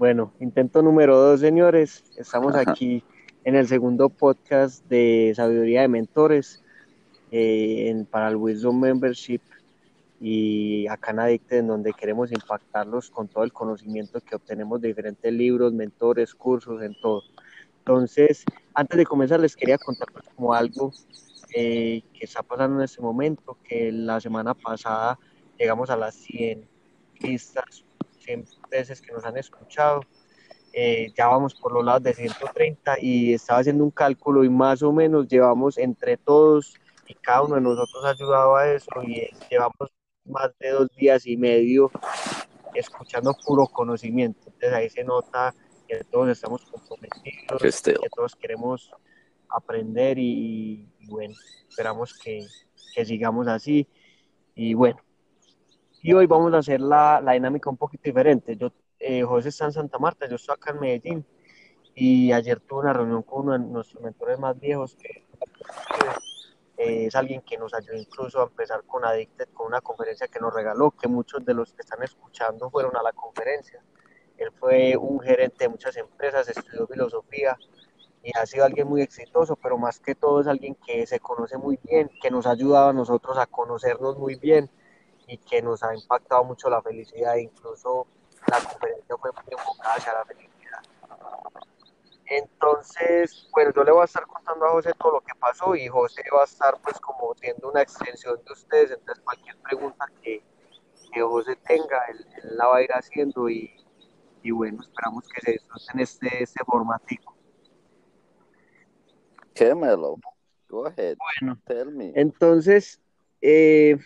Bueno, intento número dos, señores. Estamos aquí en el segundo podcast de Sabiduría de Mentores eh, para el Wisdom Membership y acá en Adicte, en donde queremos impactarlos con todo el conocimiento que obtenemos de diferentes libros, mentores, cursos, en todo. Entonces, antes de comenzar, les quería contar pues, como algo eh, que está pasando en este momento, que la semana pasada llegamos a las 100 vistas, 100 veces que nos han escuchado. Eh, ya vamos por los lados de 130 y estaba haciendo un cálculo y más o menos llevamos entre todos y cada uno de nosotros ha ayudado a eso y llevamos más de dos días y medio escuchando puro conocimiento. Entonces ahí se nota que todos estamos comprometidos, que todos queremos aprender y, bueno, esperamos que, que, sigamos así. Y bueno, y hoy vamos a hacer la, la dinámica un poquito diferente. Yo, eh, José está en Santa Marta, yo estoy acá en Medellín y ayer tuve una reunión con uno de nuestros mentores más viejos que es alguien que nos ayudó incluso a empezar con Addicted, con una conferencia que nos regaló, que muchos de los que están escuchando fueron a la conferencia. Él fue un gerente de muchas empresas, estudió filosofía y ha sido alguien muy exitoso, pero más que todo es alguien que se conoce muy bien, que nos ha ayudado a nosotros a conocernos muy bien y que nos ha impactado mucho la felicidad. Incluso la conferencia fue muy enfocada hacia la felicidad entonces, bueno, yo le voy a estar contando a José todo lo que pasó y José va a estar pues como siendo una extensión de ustedes, entonces cualquier pregunta que, que José tenga, él, la va a ir haciendo y, y bueno, esperamos que se disfruten este, este formativo. Quémelo. Go ahead. Bueno, Tell me. entonces, eh,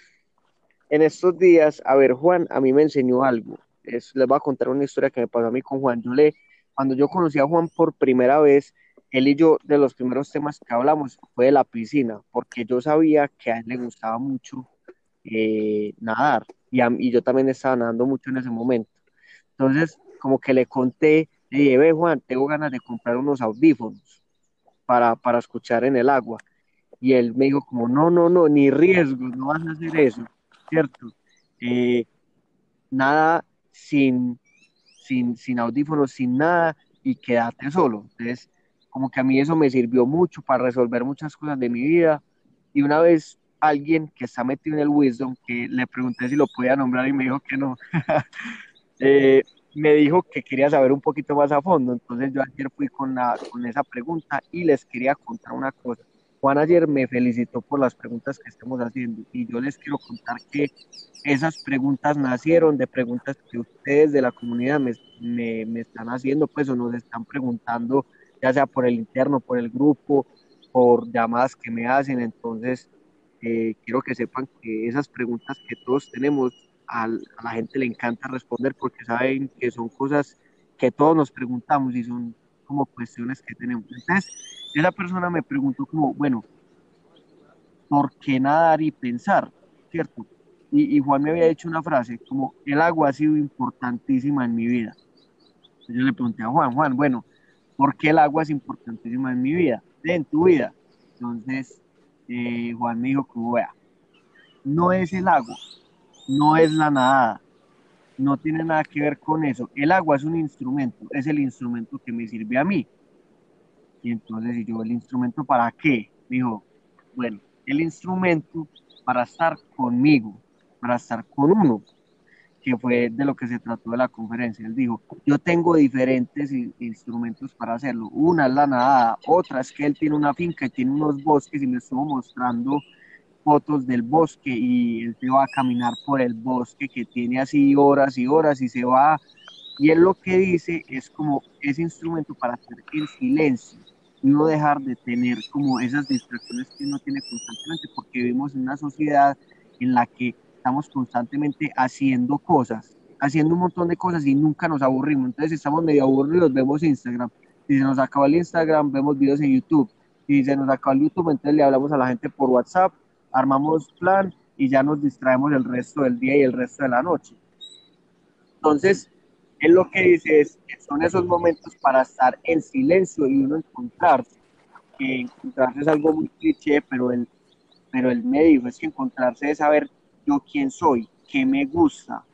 en estos días, a ver, Juan, a mí me enseñó algo. Es, les voy a contar una historia que me pasó a mí con Juan. Yo le, cuando yo conocí a Juan por primera vez, él y yo, de los primeros temas que hablamos fue de la piscina, porque yo sabía que a él le gustaba mucho eh, nadar y, yo también estaba nadando mucho en ese momento. Entonces, como que le conté, le dije, ve Juan, tengo ganas de comprar unos audífonos para, para escuchar en el agua. Y él me dijo como, no, no, no, ni riesgo, no vas a hacer eso, ¿cierto? Eh, nada sin, sin, sin audífonos, sin nada y quédate solo. Entonces, como que a mí eso me sirvió mucho para resolver muchas cosas de mi vida. Y una vez alguien que está metido en el Wisdom, que le pregunté si lo podía nombrar y me dijo que no, eh, me dijo que quería saber un poquito más a fondo. Entonces yo ayer fui con, la, con esa pregunta y les quería contar una cosa. Juan ayer me felicitó por las preguntas que estamos haciendo y yo les quiero contar que esas preguntas nacieron de preguntas que ustedes de la comunidad me, me, están haciendo, pues o nos están preguntando, ya sea por el interno, por el grupo, por llamadas que me hacen. Entonces, eh, quiero que sepan que esas preguntas que todos tenemos, a la gente le encanta responder porque saben que son cosas que todos nos preguntamos y son como cuestiones que tenemos. Entonces, esa persona me preguntó como, bueno, ¿por qué nadar y pensar? ¿Cierto? Y, Juan me había dicho una frase como, el agua ha sido importantísima en mi vida. Entonces yo le pregunté a Juan, Juan, bueno, ¿por qué el agua es importantísima en mi vida? En tu vida. Entonces, eh, Juan me dijo como, vea, no es el agua, no es la nadada, no tiene nada que ver con eso. El agua es un instrumento, es el instrumento que me sirve a mí. Y entonces, y yo, ¿el instrumento para qué? Dijo, bueno, el instrumento para estar conmigo, para estar con uno, que fue de lo que se trató de la conferencia. Él dijo, yo tengo diferentes instrumentos para hacerlo. Una es la nadada, otra es que él tiene una finca y tiene unos bosques y me estuvo mostrando fotos del bosque y él se va a caminar por el bosque que tiene así horas y horas y se va y él lo que dice es como ese instrumento para estar en silencio no dejar de tener como esas distracciones que uno tiene constantemente, porque vivimos en una sociedad en la que estamos constantemente haciendo cosas, haciendo un montón de cosas y nunca nos aburrimos. Entonces estamos medio aburridos, vemos Instagram. Si se nos acaba el Instagram, vemos videos en YouTube. Si se nos acaba el YouTube, entonces le hablamos a la gente por WhatsApp, armamos plan y ya nos distraemos el resto del día y el resto de la noche. Entonces, él lo que dice es son esos momentos para estar en silencio y uno encontrarse. Encontrarse es algo muy cliché, pero él, pero él me dijo, es que encontrarse es saber yo quién soy, qué me gusta,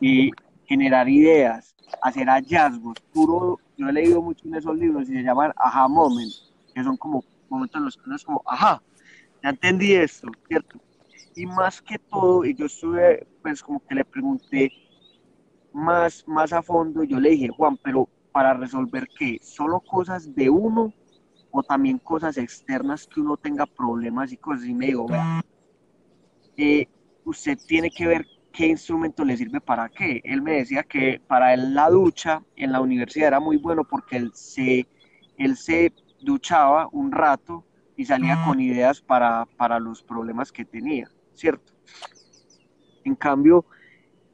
y generar ideas, hacer hallazgos, puro, yo he leído mucho en esos libros y se llaman aha moment, que son como momentos en los que uno es como, ajá, ya entendí esto, ¿cierto? Y más que todo, yo estuve, pues como que le pregunté más, más a fondo, yo le dije, Juan, pero para resolver qué, solo cosas de uno o también cosas externas que uno tenga problemas y cosas, y me vea, eh, usted tiene que ver qué instrumento le sirve para qué. Él me decía que para él la ducha en la universidad era muy bueno porque él se, él se duchaba un rato y salía con ideas para, para los problemas que tenía, ¿cierto? En cambio,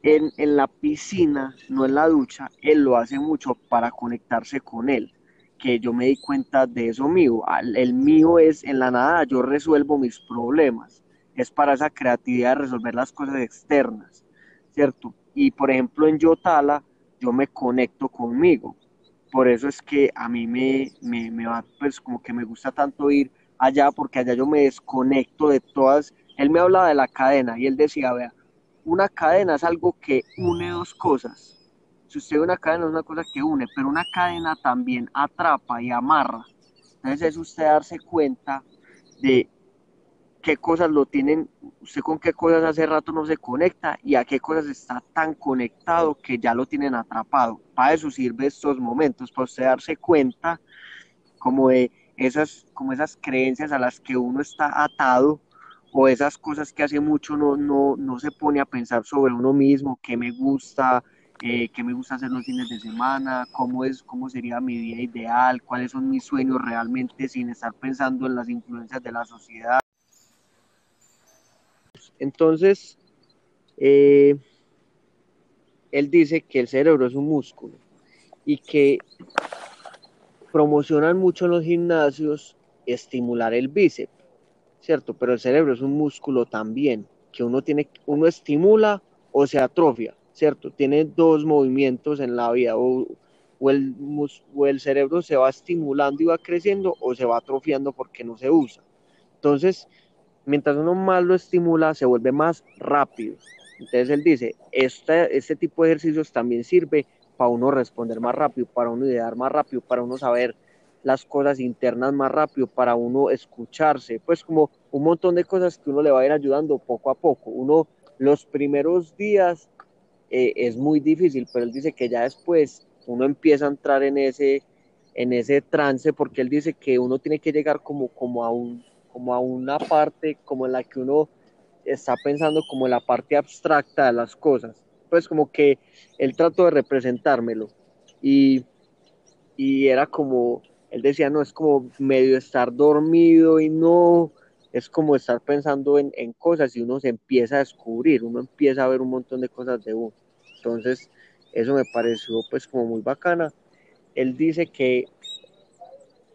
en, en, la piscina, no en la ducha, él lo hace mucho para conectarse con él, que yo me di cuenta de eso mío. El mío es en la nada, yo resuelvo mis problemas es para esa creatividad de resolver las cosas externas, ¿cierto? Y por ejemplo en Yotala yo me conecto conmigo, por eso es que a mí me, me, me va, pues como que me gusta tanto ir allá, porque allá yo me desconecto de todas, él me hablaba de la cadena y él decía, vea, una cadena es algo que une dos cosas. Si usted ve una cadena es una cosa que une, pero una cadena también atrapa y amarra. Entonces es usted darse cuenta de qué cosas lo tienen, usted con qué cosas hace rato no se conecta y a qué cosas está tan conectado que ya lo tienen atrapado. Para eso sirve estos momentos, para usted darse cuenta como de esas, como esas creencias a las que uno está atado o esas cosas que hace mucho no, no, no se pone a pensar sobre uno mismo, qué me gusta, eh, qué me gusta hacer los fines de semana, cómo, es, cómo sería mi vida ideal, cuáles son mis sueños realmente sin estar pensando en las influencias de la sociedad. Entonces, eh, él dice que el cerebro es un músculo y que promocionan mucho en los gimnasios estimular el bíceps, ¿cierto? Pero el cerebro es un músculo también, que uno tiene, uno estimula o se atrofia, ¿cierto? Tiene dos movimientos en la vida, o, el, o el cerebro se va estimulando y va creciendo, o se va atrofiando porque no se usa. Entonces, mientras uno más lo estimula, se vuelve más rápido. Entonces él dice, este, este tipo de ejercicios también sirve para uno responder más rápido, para uno idear más rápido, para uno saber las cosas internas más rápido, para uno escucharse, pues como un montón de cosas que uno le va a ir ayudando poco a poco. Uno los primeros días eh, es muy difícil, pero él dice que ya después uno empieza a entrar en ese, en ese trance, porque él dice que uno tiene que llegar como, como a un como a una parte como en la que uno está pensando como en la parte abstracta de las cosas. Pues como que él trató de representármelo y, y era como, él decía, no, es como medio estar dormido y no, es como estar pensando en, en cosas y uno se empieza a descubrir, uno empieza a ver un montón de cosas de uno. Entonces, eso me pareció pues como muy bacana. Él dice que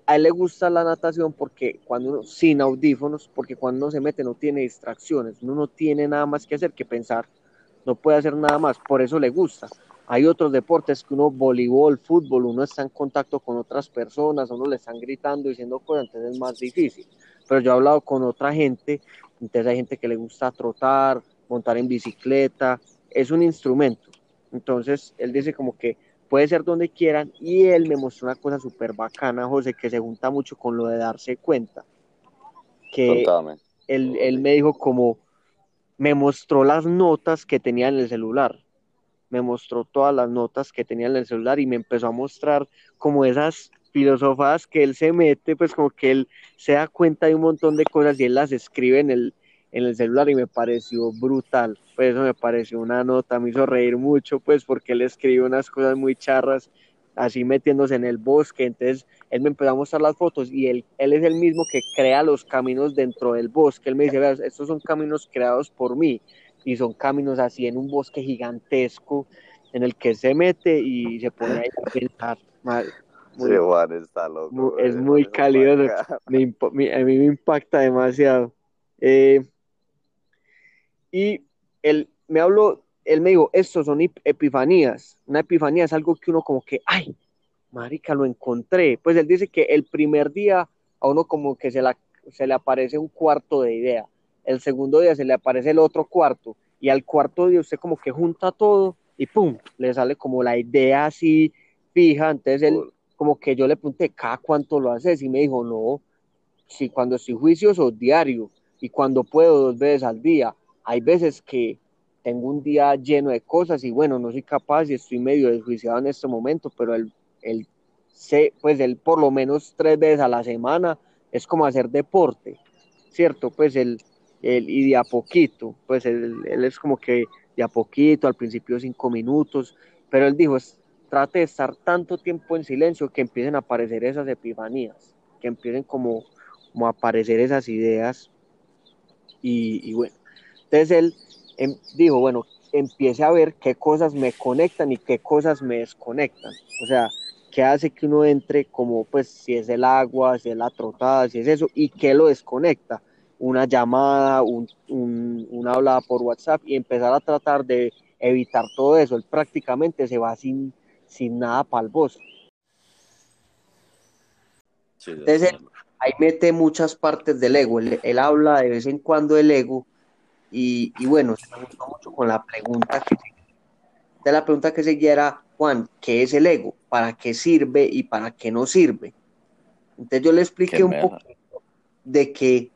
a él le gusta la natación porque cuando uno, sin audífonos, porque cuando uno se mete no tiene distracciones, uno no tiene nada más que hacer que pensar, no puede hacer nada más, por eso le gusta. Hay otros deportes que uno, voleibol, fútbol, uno está en contacto con otras personas, uno le están gritando, diciendo cosas, entonces es más difícil. Pero yo he hablado con otra gente, entonces hay gente que le gusta trotar, montar en bicicleta, es un instrumento. Entonces él dice como que puede ser donde quieran. Y él me mostró una cosa súper bacana, José, que se junta mucho con lo de darse cuenta. Que él, él, me dijo como, me mostró las notas que tenía en el celular. Me mostró todas las notas que tenía en el celular y me empezó a mostrar como esas filosofas que él se mete, pues como que él se da cuenta de un montón de cosas y él las escribe en el, en el celular y me pareció brutal. Pues eso me pareció una nota, me hizo reír mucho, pues porque él escribe unas cosas muy charras, así metiéndose en el bosque. Entonces él me empezó a mostrar las fotos y él, él es el mismo que crea los caminos dentro del bosque. Él me dice, veas, estos son caminos creados por mí y son caminos así en un bosque gigantesco en el que se mete y se pone a pensar. Muy, sí, está loco, es muy cálido, a mí me impacta demasiado. Eh, y él me habló, él me dijo, estos son epifanías. Una epifanía es algo que uno como que, ay, marica, lo encontré. Pues él dice que el primer día a uno como que se, le aparece un cuarto de idea. El segundo día se le aparece el otro cuarto. Y al cuarto día usted como que junta todo y pum, le sale como la idea así fija, entonces él, como que yo le pregunté, ¿cada cuánto lo haces? Y me dijo, no, si cuando estoy juicioso, diario, y cuando puedo, dos veces al día. Hay veces que tengo un día lleno de cosas y bueno, no soy capaz y estoy medio desjuiciado en este momento, pero él, él, pues él por lo menos tres veces a la semana es como hacer deporte, ¿cierto? Pues él, él y de a poquito, pues él, él es como que de a poquito, al principio cinco minutos, pero él dijo, trate de estar tanto tiempo en silencio que empiecen a aparecer esas epifanías, que empiecen como, como a aparecer esas ideas y, bueno, entonces él em, dijo, bueno, empiece a ver qué cosas me conectan y qué cosas me desconectan, o sea, qué hace que uno entre como, pues, si es el agua, si es la trotada, si es eso, y qué lo desconecta, una llamada, un, un, una hablada por WhatsApp y empezar a tratar de evitar todo eso. Él prácticamente se va sin, sin nada para el voz. Entonces, ahí mete muchas partes del ego. Él, habla de vez en cuando del ego y, y, bueno, se me gustó mucho con la pregunta que de la pregunta que seguía era, Juan, ¿qué es el ego? ¿Para qué sirve y para qué no sirve? Entonces yo le expliqué un poco de que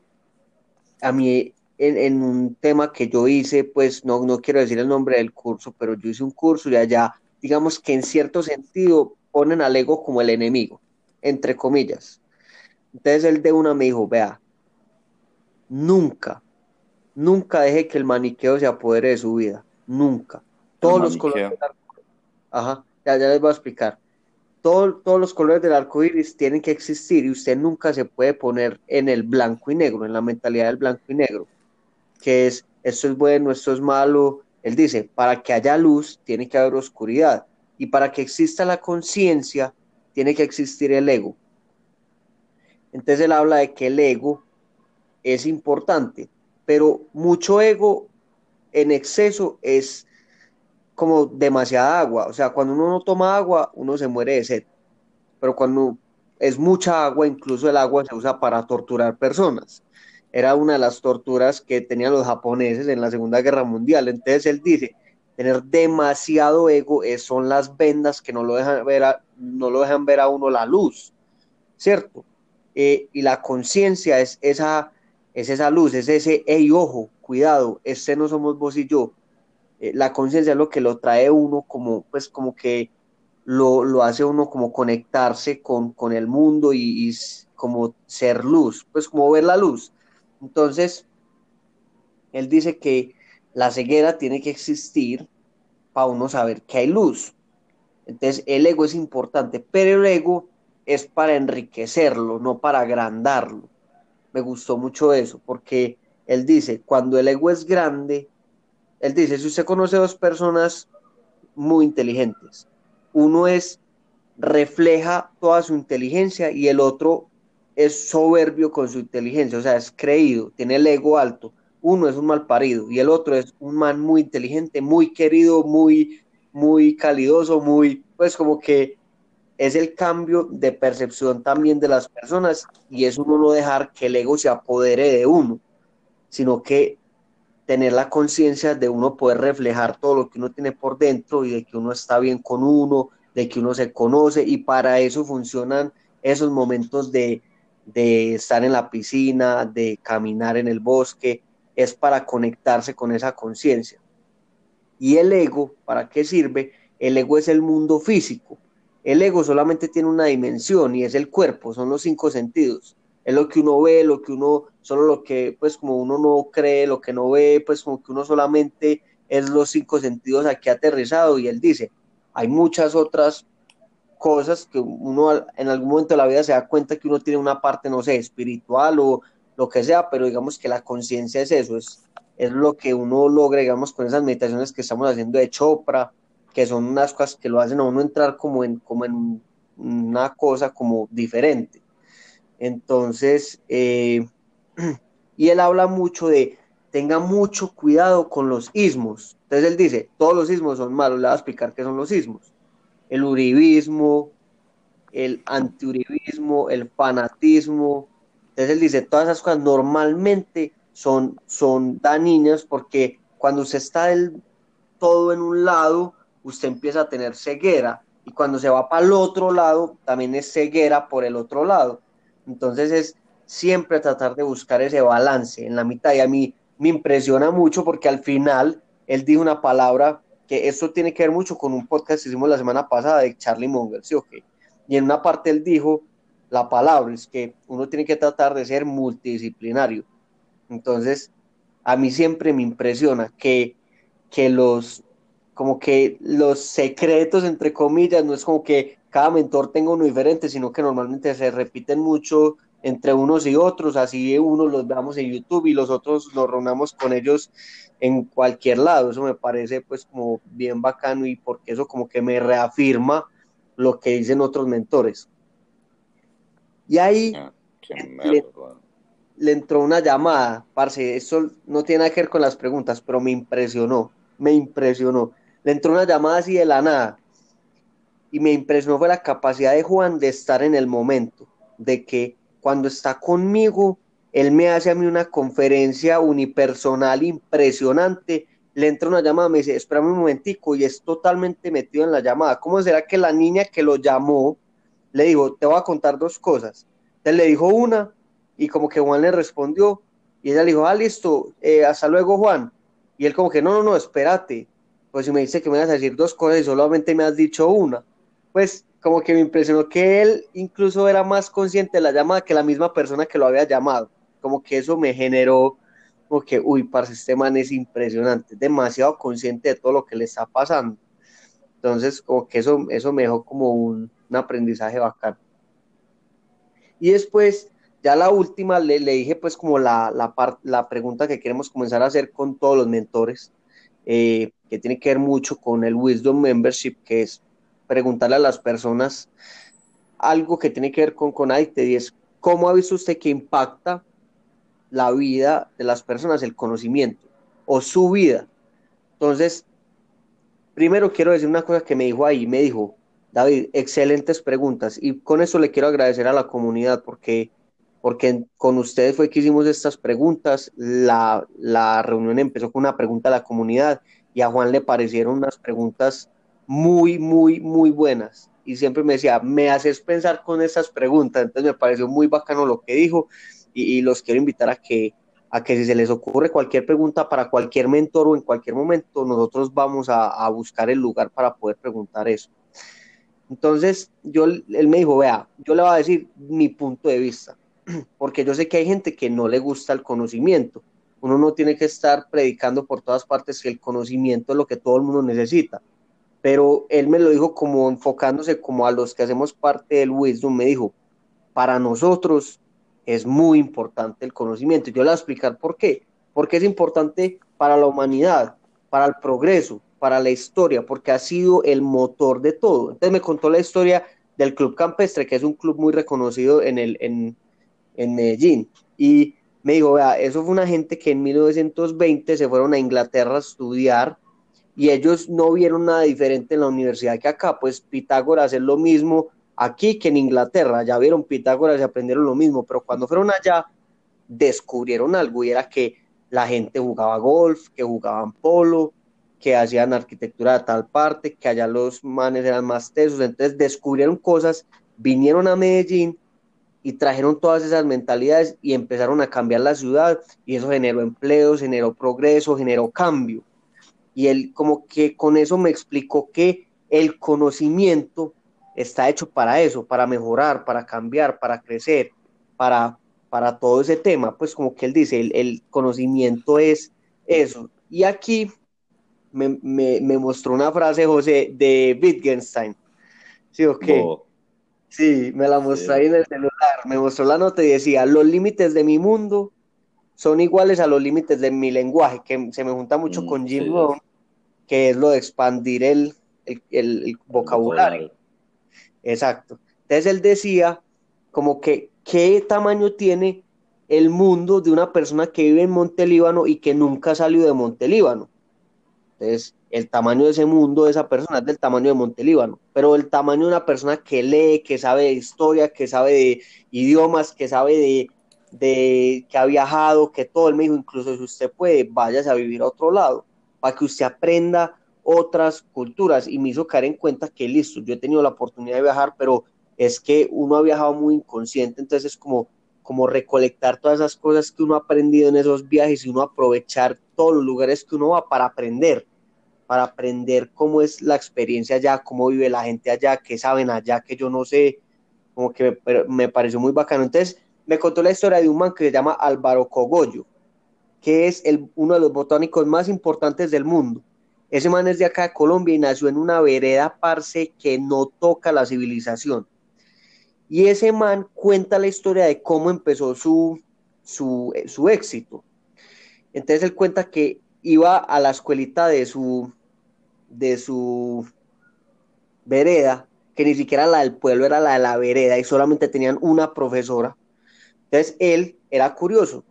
a mí en, un tema que yo hice, pues no, no quiero decir el nombre del curso, pero yo hice un curso y allá, digamos que en cierto sentido ponen al ego como el enemigo, entre comillas. Entonces él de una me dijo, vea, nunca, nunca deje que el maniqueo se apodere de su vida, nunca. Todos los colores del arco, ajá, ya, ya les voy a explicar. todos los colores del arco iris tienen que existir y usted nunca se puede poner en el blanco y negro, en la mentalidad del blanco y negro, que es esto es bueno, esto es malo. Él dice, para que haya luz tiene que haber oscuridad y para que exista la conciencia tiene que existir el ego. Entonces él habla de que el ego es importante, pero mucho ego en exceso es como demasiada agua. O sea, cuando uno no toma agua, uno se muere de sed. Pero cuando es mucha agua, incluso el agua se usa para torturar personas. Era una de las torturas que tenían los japoneses en la Segunda Guerra Mundial. Entonces él dice, tener demasiado ego son las vendas que no lo dejan ver a, no lo dejan ver a uno la luz, ¿cierto? Eh, y la conciencia es esa, es esa luz, es ese, hey, ojo, cuidado, este no somos vos y yo. Eh, la conciencia es lo que lo trae uno como, pues como que lo, lo hace uno como conectarse con, con el mundo y, y, como ser luz, pues como ver la luz. Entonces, él dice que la ceguera tiene que existir para uno saber que hay luz. Entonces, el ego es importante, pero el ego es para enriquecerlo, no para agrandarlo. Me gustó mucho eso, porque él dice, cuando el ego es grande, él dice, si usted conoce dos personas muy inteligentes, uno es, refleja toda su inteligencia y el otro es soberbio con su inteligencia, o sea, es creído, tiene el ego alto. Uno es un mal parido y el otro es un man muy inteligente, muy querido, muy, muy calidoso, muy, pues como que es el cambio de percepción también de las personas y es uno no dejar que el ego se apodere de uno, sino que tener la conciencia de uno poder reflejar todo lo que uno tiene por dentro y de que uno está bien con uno, de que uno se conoce y para eso funcionan esos momentos de, de estar en la piscina, de caminar en el bosque, es para conectarse con esa conciencia. Y el ego, ¿para qué sirve? El ego es el mundo físico el ego solamente tiene una dimensión y es el cuerpo, son los cinco sentidos. Es lo que uno ve, lo que uno, solo lo que, pues como uno no cree, lo que no ve, pues como que uno solamente es los cinco sentidos aquí aterrizado. Y él dice, hay muchas otras cosas que uno en algún momento de la vida se da cuenta que uno tiene una parte, no sé, espiritual o lo que sea, pero digamos que la conciencia es eso, es, es lo que uno logra, digamos, con esas meditaciones que estamos haciendo de Chopra, que son unas cosas que lo hacen a uno entrar como en, como en una cosa como diferente. Entonces, eh, y él habla mucho de, tenga mucho cuidado con los ismos. Entonces él dice, todos los ismos son malos, le voy a explicar qué son los ismos. El uribismo, el antiuribismo, el fanatismo. Entonces él dice, todas esas cosas normalmente son, son dañinas porque cuando usted está todo en un lado, usted empieza a tener ceguera y cuando se va para el otro lado, también es ceguera por el otro lado. Entonces es siempre tratar de buscar ese balance en la mitad y a mí me impresiona mucho porque al final él dijo una palabra que esto tiene que ver mucho con un podcast que hicimos la semana pasada de Charlie Munger, ¿sí o qué? Y en una parte él dijo la palabra, es que uno tiene que tratar de ser multidisciplinario. Entonces, a mí siempre me impresiona que, que los, como que los secretos, entre comillas, no es como que cada mentor tenga uno diferente, sino que normalmente se repiten mucho entre unos y otros, así unos los veamos en YouTube y los otros nos reunamos con ellos en cualquier lado. Eso me parece pues como bien bacano y porque eso como que me reafirma lo que dicen otros mentores. Y ahí ah, le, entró una llamada, parce, eso no tiene que ver con las preguntas, pero me impresionó, me impresionó. Le entró una llamada así de la nada y me impresionó fue la capacidad de Juan de estar en el momento, de que cuando está conmigo, él me hace a mí una conferencia unipersonal impresionante, le entra una llamada, me dice, espérame un momentico, y es totalmente metido en la llamada. ¿Cómo será que la niña que lo llamó le dijo, te voy a contar dos cosas? Él le dijo una, y como que Juan le respondió, y ella le dijo, ah, listo, eh, hasta luego, Juan. Y él como que, no, no, no, espérate. Pues si me dice que me vas a decir dos cosas y solamente me has dicho una. Pues como que me impresionó que él incluso era más consciente de la llamada que la misma persona que lo había llamado. Como que eso me generó, como que, uy, parce, este man es impresionante, demasiado consciente de todo lo que le está pasando. Entonces, como que eso, eso me dejó como un, aprendizaje bacán. Y después, ya la última, le, le dije pues como la, la, la pregunta que queremos comenzar a hacer con todos los mentores, eh, que tiene que ver mucho con el Wisdom Membership, que es preguntarle a las personas algo que tiene que ver con Conadicted y es cómo ha visto usted que impacta la vida de las personas el conocimiento o su vida. Entonces, primero quiero decir una cosa que me dijo ahí, me dijo, David, excelentes preguntas y con eso le quiero agradecer a la comunidad porque, porque con ustedes fue que hicimos estas preguntas, la, la reunión empezó con una pregunta a la comunidad y a Juan le parecieron unas preguntas muy, muy, muy buenas. Y siempre me decía, me haces pensar con esas preguntas. Entonces me pareció muy bacano lo que dijo y, los quiero invitar a que, a que si se les ocurre cualquier pregunta para cualquier mentor o en cualquier momento, nosotros vamos a, buscar el lugar para poder preguntar eso. Entonces, yo, él me dijo, vea, yo le voy a decir mi punto de vista, porque yo sé que hay gente que no le gusta el conocimiento. Uno no tiene que estar predicando por todas partes que el conocimiento es lo que todo el mundo necesita pero él me lo dijo como enfocándose como a los que hacemos parte del wisdom, me dijo, para nosotros es muy importante el conocimiento. Yo le voy a explicar por qué. Porque es importante para la humanidad, para el progreso, para la historia, porque ha sido el motor de todo. Entonces me contó la historia del Club Campestre, que es un club muy reconocido en, el, en, en Medellín. Y me dijo, vea, eso fue una gente que en 1920 se fueron a Inglaterra a estudiar y ellos no vieron nada diferente en la universidad que acá, pues Pitágoras es lo mismo aquí que en Inglaterra, ya vieron Pitágoras y aprendieron lo mismo, pero cuando fueron allá descubrieron algo y era que la gente jugaba golf, que jugaban polo, que hacían arquitectura de tal parte, que allá los manes eran más tesos, entonces descubrieron cosas, vinieron a Medellín y trajeron todas esas mentalidades y empezaron a cambiar la ciudad y eso generó empleos, generó progreso, generó cambio y él como que con eso me explicó que el conocimiento está hecho para eso, para mejorar, para cambiar, para crecer, para, para todo ese tema, pues como que él dice, el, conocimiento es eso. Y aquí me, mostró una frase, José, de Wittgenstein. ¿Sí o qué? Sí, me la mostró ahí en el celular, me mostró la nota y decía, los límites de mi mundo son iguales a los límites de mi lenguaje, que se me junta mucho mm, con Jim Rohn, que es lo de expandir el, el, vocabulario. Exacto. Entonces él decía como que qué tamaño tiene el mundo de una persona que vive en Montelíbano y que nunca ha salido de Montelíbano. Entonces, el tamaño de ese mundo de esa persona es del tamaño de Montelíbano, pero el tamaño de una persona que lee, que sabe de historia, que sabe de idiomas, que sabe de, que ha viajado, que todo, él me dijo, incluso si usted puede, váyase a vivir a otro lado, para que usted aprenda otras culturas y me hizo caer en cuenta que listo, yo he tenido la oportunidad de viajar, pero es que uno ha viajado muy inconsciente, entonces es como, como recolectar todas esas cosas que uno ha aprendido en esos viajes y uno aprovechar todos los lugares que uno va para aprender, para aprender cómo es la experiencia allá, cómo vive la gente allá, qué saben allá, que yo no sé, como que me, me pareció muy bacano. Entonces me contó la historia de un man que se llama Álvaro Cogollo, que es el, uno de los botánicos más importantes del mundo. Ese man es de acá de Colombia y nació en una vereda parce que no toca la civilización. Y ese man cuenta la historia de cómo empezó su, su, su éxito. Entonces él cuenta que iba a la escuelita de su, de su vereda, que ni siquiera la del pueblo era la de la vereda y solamente tenían una profesora. Entonces él era curioso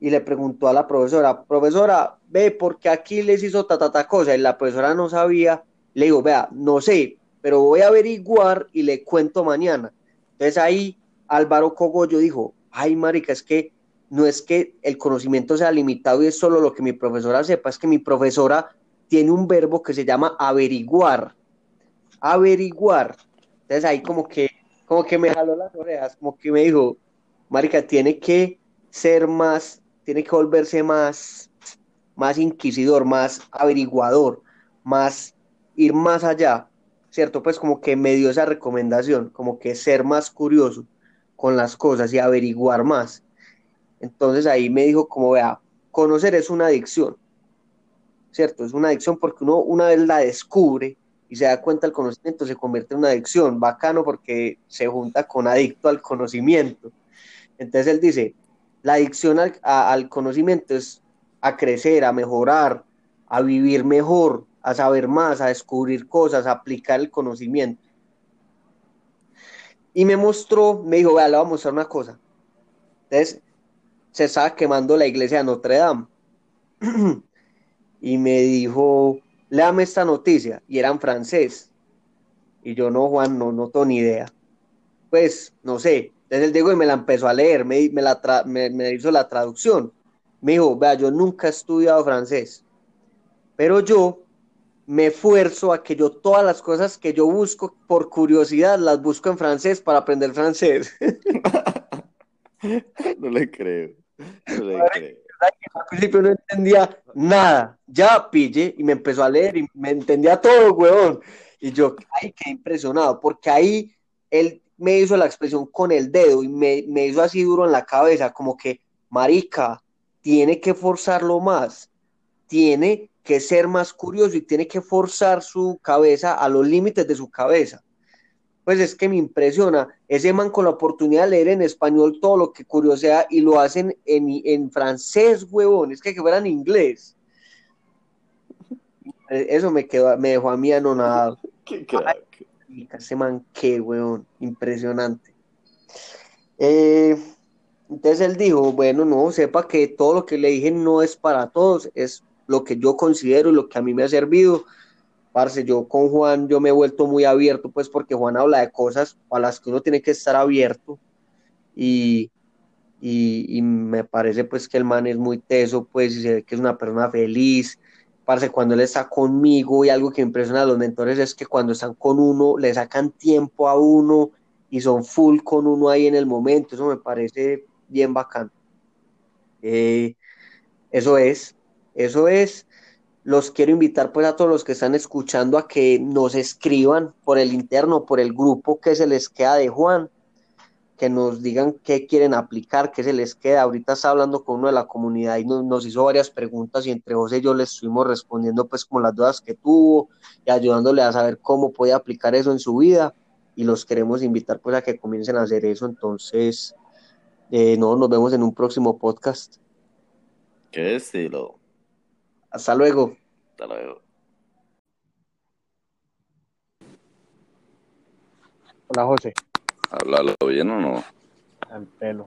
y le preguntó a la profesora, profesora, ve, porque aquí les hizo ta, ta, ta cosa? Y la profesora no sabía. Le digo, vea, no sé, pero voy a averiguar y le cuento mañana. Entonces ahí Álvaro Cogollo dijo, ay, marica, es que no es que el conocimiento sea limitado y es solo lo que mi profesora sepa, es que mi profesora tiene un verbo que se llama averiguar. Averiguar. Entonces ahí como que, como que me jaló las orejas, como que me dijo, marica, tiene que ser más, tiene que volverse más, más inquisidor, más averiguador, más, ir más allá, ¿cierto? Pues como que me dio esa recomendación, como que ser más curioso con las cosas y averiguar más. Entonces ahí me dijo como vea, conocer es una adicción, ¿cierto? Es una adicción porque uno una vez la descubre y se da cuenta del conocimiento, se convierte en una adicción, bacano porque se junta con adicto al conocimiento. Entonces él dice, la adicción al, al conocimiento es a crecer, a mejorar, a vivir mejor, a saber más, a descubrir cosas, a aplicar el conocimiento. Y me mostró, me dijo, vea, le voy a mostrar una cosa. Entonces, se estaba quemando la iglesia de Notre Dame. y me dijo, léame esta noticia. Y era en francés. Y yo, no, Juan, no, no tengo ni idea. Pues, no sé. Entonces él dijo y me la empezó a leer, me, me, la me, me hizo la traducción. Me dijo, vea, yo nunca he estudiado francés. Pero yo me esfuerzo a que yo todas las cosas que yo busco por curiosidad las busco en francés para aprender francés. no le creo. Al principio no entendía nada. Ya pillé y me empezó a leer y me entendía todo, weón. Y yo, ay, qué impresionado, porque ahí él me hizo la expresión con el dedo y me, me hizo así duro en la cabeza, como que, marica, tiene que forzarlo más, tiene que ser más curioso y tiene que forzar su cabeza a los límites de su cabeza pues es que me impresiona. Ese man con la oportunidad de leer en español todo lo que curiosea y lo hacen en, en francés, huevón. Es que que fuera en inglés. Eso me quedó, me dejó a mí anonadado. Qué crack. ese man, qué huevón, impresionante. Eh, entonces él dijo, bueno, no, sepa que todo lo que le dije no es para todos, es lo que yo considero y lo que a mí me ha servido. Parce, yo con Juan, yo me he vuelto muy abierto, pues porque Juan habla de cosas a las que uno tiene que estar abierto y, y, me parece pues que el man es muy teso, pues, y se ve que es una persona feliz, parce, cuando él está conmigo y algo que impresiona a los mentores es que cuando están con uno, le sacan tiempo a uno y son full con uno ahí en el momento, eso me parece bien bacán. Eh, eso es, eso es los quiero invitar pues a todos los que están escuchando a que nos escriban por el interno, por el grupo que se les queda de Juan, que nos digan qué quieren aplicar, qué se les queda. Ahorita está hablando con uno de la comunidad y nos, hizo varias preguntas y entre José y yo les estuvimos respondiendo pues como las dudas que tuvo y ayudándole a saber cómo puede aplicar eso en su vida y los queremos invitar pues a que comiencen a hacer eso. Entonces, eh, no, nos vemos en un próximo podcast. ¿Qué estilo? Hasta luego. Hasta luego. Hola, José. ¿Háblalo bien o no? Al pelo.